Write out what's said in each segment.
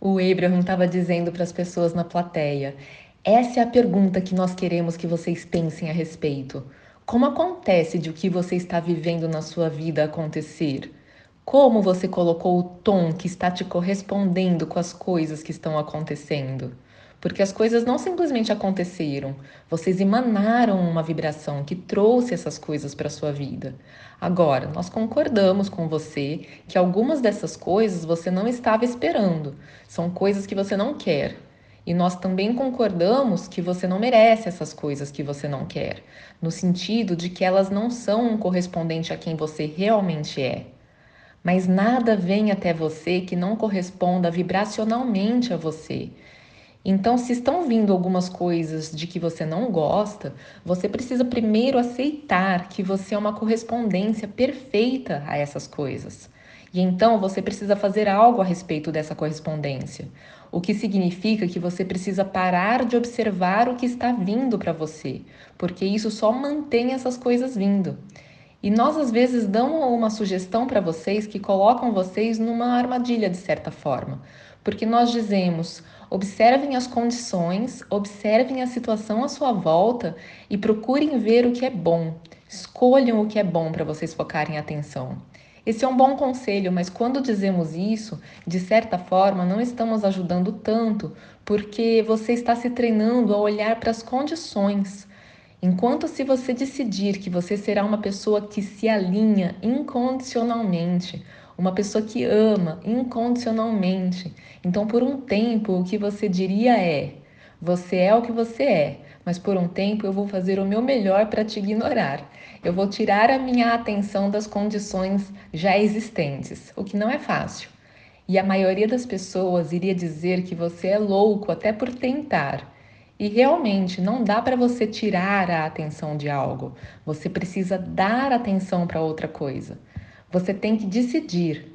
O Abraham estava dizendo para as pessoas na plateia: essa é a pergunta que nós queremos que vocês pensem a respeito. Como acontece de o que você está vivendo na sua vida acontecer? Como você colocou o tom que está te correspondendo com as coisas que estão acontecendo? Porque as coisas não simplesmente aconteceram, vocês emanaram uma vibração que trouxe essas coisas para sua vida. Agora, nós concordamos com você que algumas dessas coisas você não estava esperando, são coisas que você não quer. E nós também concordamos que você não merece essas coisas que você não quer, no sentido de que elas não são um correspondente a quem você realmente é. Mas nada vem até você que não corresponda vibracionalmente a você. Então, se estão vindo algumas coisas de que você não gosta, você precisa primeiro aceitar que você é uma correspondência perfeita a essas coisas. E então você precisa fazer algo a respeito dessa correspondência. O que significa que você precisa parar de observar o que está vindo para você, porque isso só mantém essas coisas vindo. E nós às vezes damos uma sugestão para vocês que colocam vocês numa armadilha de certa forma, porque nós dizemos: Observem as condições, observem a situação à sua volta e procurem ver o que é bom. Escolham o que é bom para vocês focarem a atenção. Esse é um bom conselho, mas quando dizemos isso, de certa forma, não estamos ajudando tanto, porque você está se treinando a olhar para as condições. Enquanto se você decidir que você será uma pessoa que se alinha incondicionalmente, uma pessoa que ama incondicionalmente. Então, por um tempo, o que você diria é: você é o que você é, mas por um tempo eu vou fazer o meu melhor para te ignorar. Eu vou tirar a minha atenção das condições já existentes, o que não é fácil. E a maioria das pessoas iria dizer que você é louco até por tentar. E realmente não dá para você tirar a atenção de algo. Você precisa dar atenção para outra coisa. Você tem que decidir.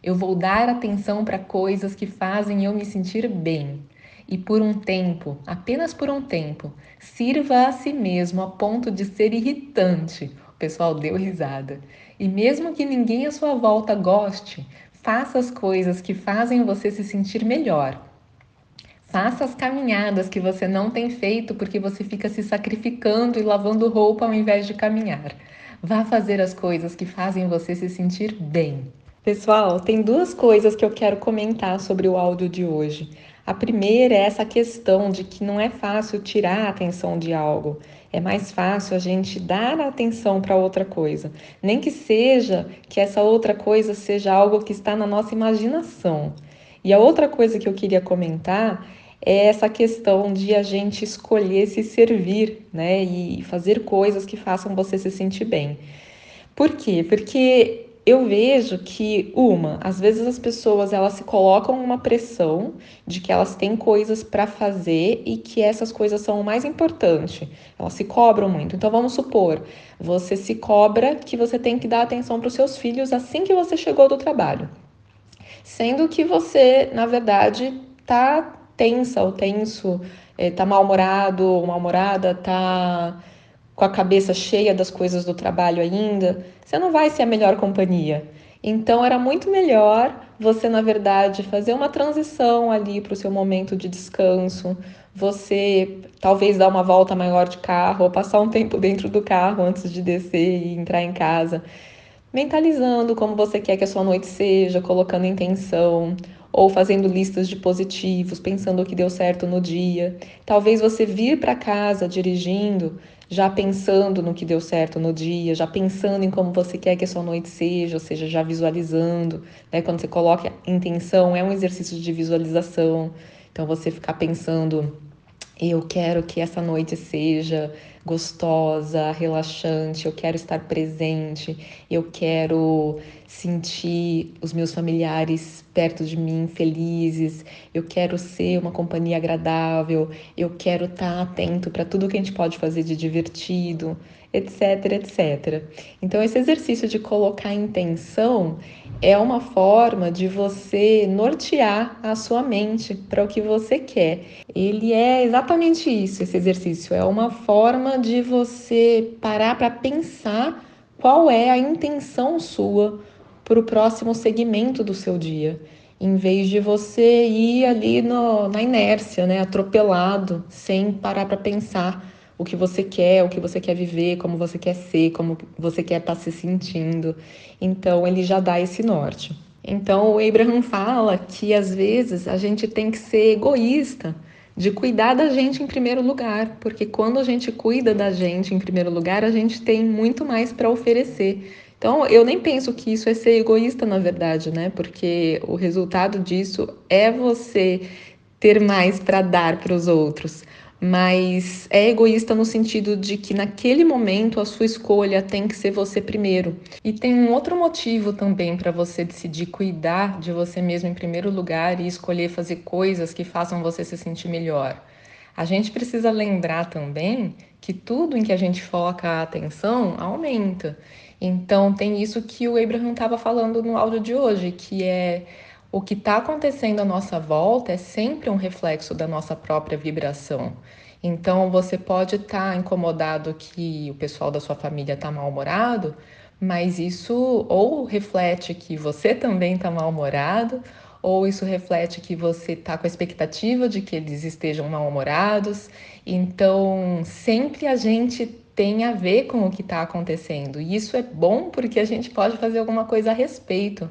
Eu vou dar atenção para coisas que fazem eu me sentir bem. E por um tempo, apenas por um tempo, sirva a si mesmo a ponto de ser irritante. O pessoal deu risada. E mesmo que ninguém à sua volta goste, faça as coisas que fazem você se sentir melhor. Faça as caminhadas que você não tem feito porque você fica se sacrificando e lavando roupa ao invés de caminhar. Vá fazer as coisas que fazem você se sentir bem. Pessoal, tem duas coisas que eu quero comentar sobre o áudio de hoje. A primeira é essa questão de que não é fácil tirar a atenção de algo. É mais fácil a gente dar atenção para outra coisa. Nem que seja que essa outra coisa seja algo que está na nossa imaginação. E a outra coisa que eu queria comentar é essa questão de a gente escolher se servir, né, e fazer coisas que façam você se sentir bem. Por quê? Porque eu vejo que uma, às vezes as pessoas elas se colocam uma pressão de que elas têm coisas para fazer e que essas coisas são o mais importante. Elas se cobram muito. Então vamos supor, você se cobra que você tem que dar atenção para os seus filhos assim que você chegou do trabalho. Sendo que você, na verdade, tá tensa ou tenso, é, tá mal-humorado ou mal-humorada, tá com a cabeça cheia das coisas do trabalho ainda, você não vai ser a melhor companhia. Então era muito melhor você, na verdade, fazer uma transição ali para o seu momento de descanso, você talvez dar uma volta maior de carro ou passar um tempo dentro do carro antes de descer e entrar em casa, mentalizando como você quer que a sua noite seja, colocando intenção, ou fazendo listas de positivos, pensando o que deu certo no dia. Talvez você vir para casa dirigindo, já pensando no que deu certo no dia, já pensando em como você quer que a sua noite seja, ou seja, já visualizando. Né? Quando você coloca intenção, é um exercício de visualização. Então você ficar pensando eu quero que essa noite seja gostosa, relaxante, eu quero estar presente, eu quero sentir os meus familiares perto de mim felizes, eu quero ser uma companhia agradável, eu quero estar atento para tudo que a gente pode fazer de divertido, etc, etc. Então esse exercício de colocar intenção é uma forma de você nortear a sua mente para o que você quer. Ele é exatamente isso, esse exercício. É uma forma de você parar para pensar qual é a intenção sua para o próximo segmento do seu dia. em vez de você ir ali no, na inércia, né, atropelado, sem parar para pensar o que você quer, o que você quer viver, como você quer ser, como você quer estar tá se sentindo. Então ele já dá esse norte. Então o Abraham fala que às vezes a gente tem que ser egoísta de cuidar da gente em primeiro lugar, porque quando a gente cuida da gente em primeiro lugar, a gente tem muito mais para oferecer. Então, eu nem penso que isso é ser egoísta, na verdade, né? Porque o resultado disso é você ter mais para dar para os outros mas é egoísta no sentido de que naquele momento a sua escolha tem que ser você primeiro. E tem um outro motivo também para você decidir cuidar de você mesmo em primeiro lugar e escolher fazer coisas que façam você se sentir melhor. A gente precisa lembrar também que tudo em que a gente foca a atenção aumenta. Então tem isso que o Abraham estava falando no áudio de hoje, que é o que está acontecendo à nossa volta é sempre um reflexo da nossa própria vibração. Então, você pode estar tá incomodado que o pessoal da sua família está mal-humorado, mas isso ou reflete que você também está mal-humorado, ou isso reflete que você está com a expectativa de que eles estejam mal-humorados. Então, sempre a gente tem a ver com o que está acontecendo. E isso é bom porque a gente pode fazer alguma coisa a respeito.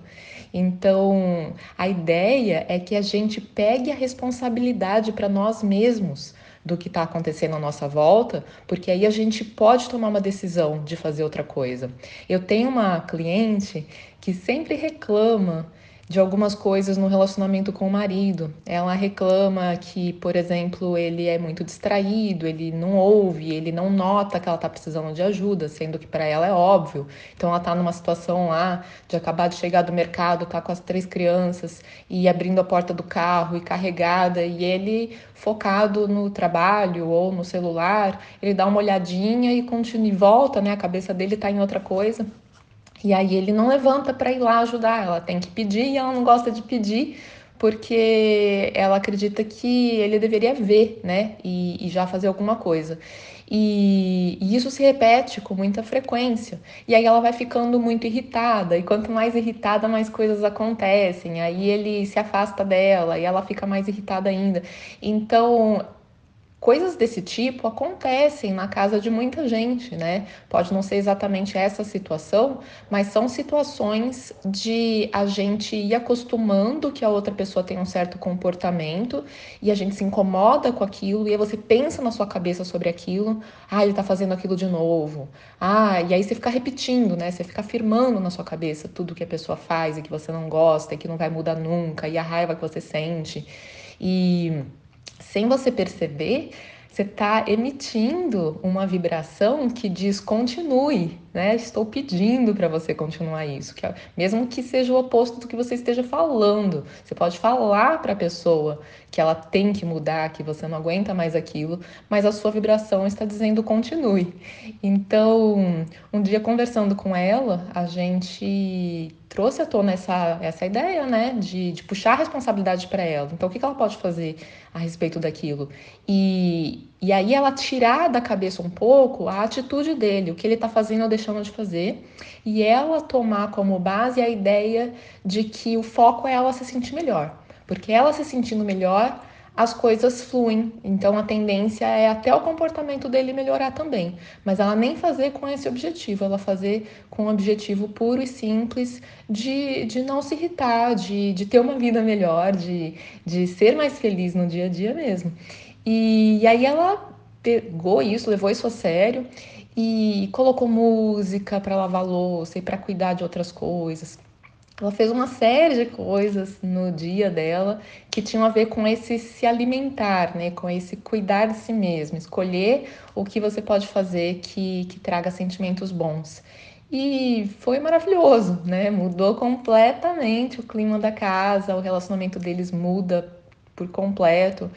Então, a ideia é que a gente pegue a responsabilidade para nós mesmos do que está acontecendo à nossa volta, porque aí a gente pode tomar uma decisão de fazer outra coisa. Eu tenho uma cliente que sempre reclama de algumas coisas no relacionamento com o marido. Ela reclama que, por exemplo, ele é muito distraído, ele não ouve, ele não nota que ela está precisando de ajuda, sendo que para ela é óbvio. Então ela está numa situação lá de acabar de chegar do mercado, tá com as três crianças e abrindo a porta do carro e carregada e ele focado no trabalho ou no celular, ele dá uma olhadinha e continua e volta, né? A cabeça dele está em outra coisa. E aí ele não levanta para ir lá ajudar, ela tem que pedir e ela não gosta de pedir porque ela acredita que ele deveria ver, né, e, e já fazer alguma coisa. E, e, isso se repete com muita frequência. E aí ela vai ficando muito irritada, e quanto mais irritada, mais coisas acontecem. Aí ele se afasta dela e ela fica mais irritada ainda. Então Coisas desse tipo acontecem na casa de muita gente, né? Pode não ser exatamente essa situação, mas são situações de a gente ir acostumando que a outra pessoa tem um certo comportamento e a gente se incomoda com aquilo e aí você pensa na sua cabeça sobre aquilo, ah, ele tá fazendo aquilo de novo. Ah, e aí você fica repetindo, né? Você fica afirmando na sua cabeça tudo que a pessoa faz e que você não gosta e que não vai mudar nunca e a raiva que você sente. E sem você perceber, você está emitindo uma vibração que diz continue, né? Estou pedindo para você continuar isso, que é, mesmo que seja o oposto do que você esteja falando. Você pode falar para a pessoa que ela tem que mudar, que você não aguenta mais aquilo, mas a sua vibração está dizendo continue. Então, um dia conversando com ela, a gente trouxe à tona essa, essa ideia, né, de, de puxar a responsabilidade para ela. Então, o que, que ela pode fazer a respeito daquilo? E, e aí ela tirar da cabeça um pouco a atitude dele, o que ele está fazendo ou deixando de fazer, e ela tomar como base a ideia de que o foco é ela se sentir melhor. Porque ela se sentindo melhor, as coisas fluem. Então a tendência é até o comportamento dele melhorar também. Mas ela nem fazer com esse objetivo, ela fazer com o objetivo puro e simples de, de não se irritar, de, de ter uma vida melhor, de, de ser mais feliz no dia a dia mesmo. E, aí ela pegou isso, levou isso a sério e colocou música para lavar louça e para cuidar de outras coisas. Ela fez uma série de coisas no dia dela que tinham a ver com esse se alimentar, né? Com esse cuidar de si mesmo, escolher o que você pode fazer que, que traga sentimentos bons. E foi maravilhoso, né? Mudou completamente o clima da casa, o relacionamento deles muda por completo.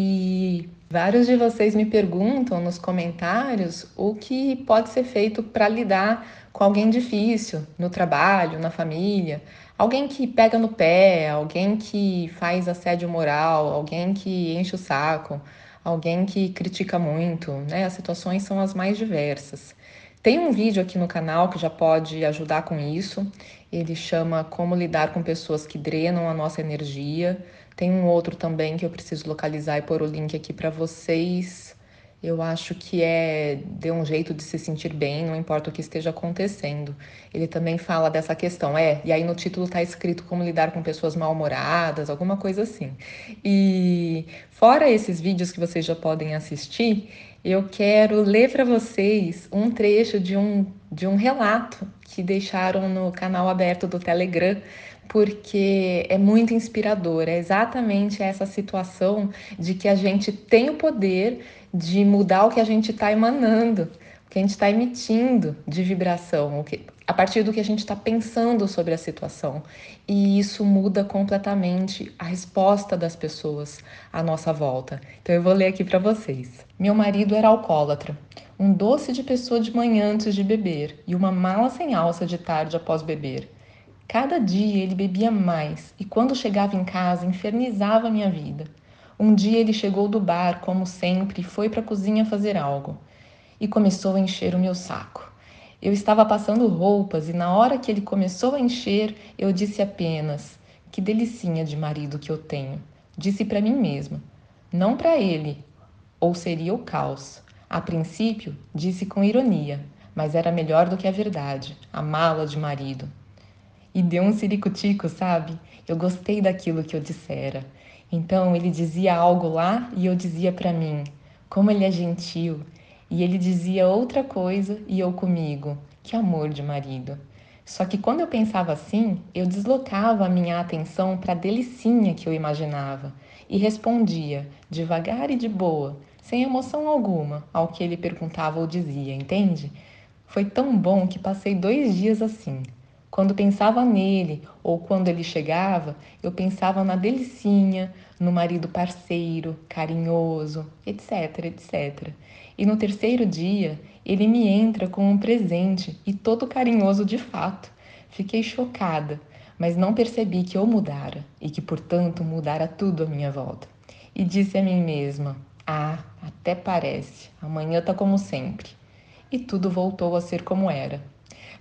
E vários de vocês me perguntam nos comentários o que pode ser feito para lidar com alguém difícil no trabalho, na família, alguém que pega no pé, alguém que faz assédio moral, alguém que enche o saco, alguém que critica muito, né? As situações são as mais diversas. Tem um vídeo aqui no canal que já pode ajudar com isso. Ele chama Como lidar com pessoas que drenam a nossa energia. Tem um outro também que eu preciso localizar e pôr o link aqui para vocês. Eu acho que é de um jeito de se sentir bem, não importa o que esteja acontecendo. Ele também fala dessa questão, é, e aí no título está escrito como lidar com pessoas mal-humoradas, alguma coisa assim. E fora esses vídeos que vocês já podem assistir, eu quero ler para vocês um trecho de um, de um relato que deixaram no canal aberto do Telegram porque é muito inspirador. É exatamente essa situação de que a gente tem o poder de mudar o que a gente está emanando, o que a gente está emitindo de vibração, que, a partir do que a gente está pensando sobre a situação. E isso muda completamente a resposta das pessoas à nossa volta. Então eu vou ler aqui para vocês. Meu marido era alcoólatra, um doce de pessoa de manhã antes de beber e uma mala sem alça de tarde após beber. Cada dia ele bebia mais e quando chegava em casa infernizava minha vida. Um dia ele chegou do bar, como sempre, e foi para a cozinha fazer algo. E começou a encher o meu saco. Eu estava passando roupas e na hora que ele começou a encher, eu disse apenas: Que delicinha de marido que eu tenho. Disse para mim mesma, não para ele, ou seria o caos. A princípio, disse com ironia, mas era melhor do que a verdade, a mala de marido e deu um ciricutico, sabe? Eu gostei daquilo que eu dissera. Então ele dizia algo lá e eu dizia para mim, como ele é gentil. E ele dizia outra coisa e eu comigo, que amor de marido. Só que quando eu pensava assim, eu deslocava a minha atenção para a delicinha que eu imaginava e respondia, devagar e de boa, sem emoção alguma, ao que ele perguntava ou dizia, entende? Foi tão bom que passei dois dias assim, quando pensava nele ou quando ele chegava, eu pensava na delicinha, no marido parceiro, carinhoso, etc, etc. E no terceiro dia, ele me entra com um presente e todo carinhoso de fato. Fiquei chocada, mas não percebi que eu mudara e que, portanto, mudara tudo à minha volta. E disse a mim mesma: Ah, até parece, amanhã tá como sempre. E tudo voltou a ser como era.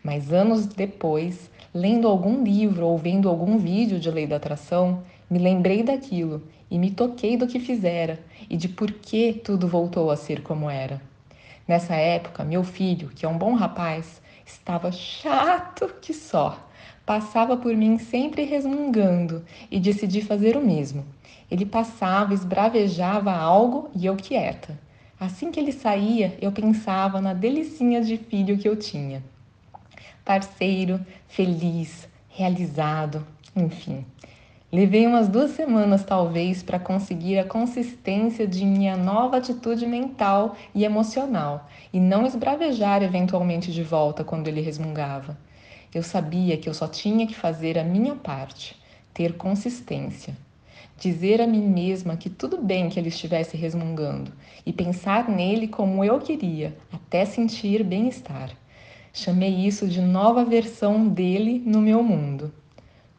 Mas anos depois, lendo algum livro ou vendo algum vídeo de lei da atração, me lembrei daquilo e me toquei do que fizera e de por que tudo voltou a ser como era. Nessa época, meu filho, que é um bom rapaz, estava chato que só. Passava por mim sempre resmungando e decidi fazer o mesmo. Ele passava, esbravejava algo e eu quieta. Assim que ele saía, eu pensava na delicinha de filho que eu tinha parceiro, feliz, realizado, enfim. Levei umas duas semanas, talvez, para conseguir a consistência de minha nova atitude mental e emocional e não esbravejar eventualmente de volta quando ele resmungava. Eu sabia que eu só tinha que fazer a minha parte, ter consistência. Dizer a mim mesma que tudo bem que ele estivesse resmungando e pensar nele como eu queria, até sentir bem-estar. Chamei isso de nova versão dele no meu mundo.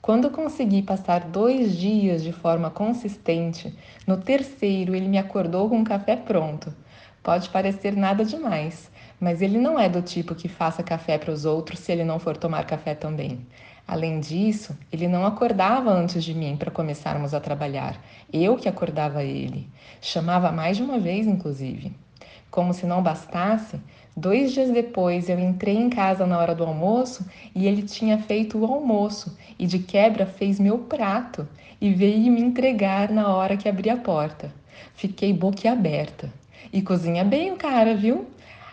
Quando consegui passar dois dias de forma consistente, no terceiro ele me acordou com o café pronto. Pode parecer nada demais, mas ele não é do tipo que faça café para os outros se ele não for tomar café também. Além disso, ele não acordava antes de mim para começarmos a trabalhar. Eu que acordava ele. Chamava mais de uma vez, inclusive. Como se não bastasse, Dois dias depois eu entrei em casa na hora do almoço e ele tinha feito o almoço e de quebra fez meu prato e veio me entregar na hora que abri a porta. Fiquei boquiaberta. E cozinha bem o cara, viu?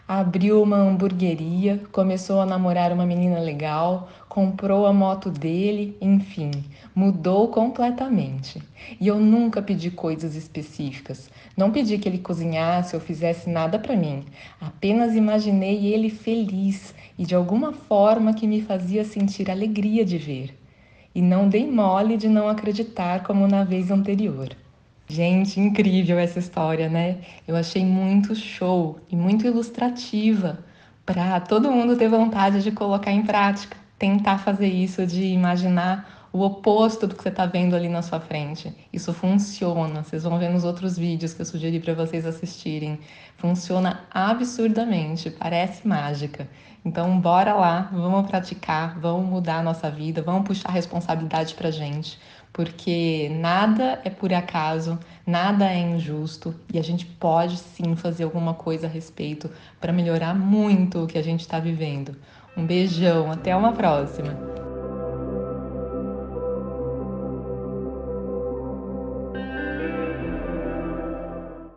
Abriu uma hamburgueria, começou a namorar uma menina legal, comprou a moto dele, enfim, mudou completamente. E eu nunca pedi coisas específicas. Não pedi que ele cozinhasse ou fizesse nada para mim. Apenas imaginei ele feliz e de alguma forma que me fazia sentir alegria de ver. E não dei mole de não acreditar como na vez anterior. Gente, incrível essa história, né? Eu achei muito show e muito ilustrativa para todo mundo ter vontade de colocar em prática, tentar fazer isso, de imaginar o oposto do que você está vendo ali na sua frente. Isso funciona. Vocês vão ver nos outros vídeos que eu sugeri para vocês assistirem. Funciona absurdamente, parece mágica. Então, bora lá, vamos praticar, vamos mudar a nossa vida, vamos puxar a responsabilidade para gente, porque nada é por acaso, nada é injusto e a gente pode sim fazer alguma coisa a respeito para melhorar muito o que a gente está vivendo. Um beijão, até uma próxima!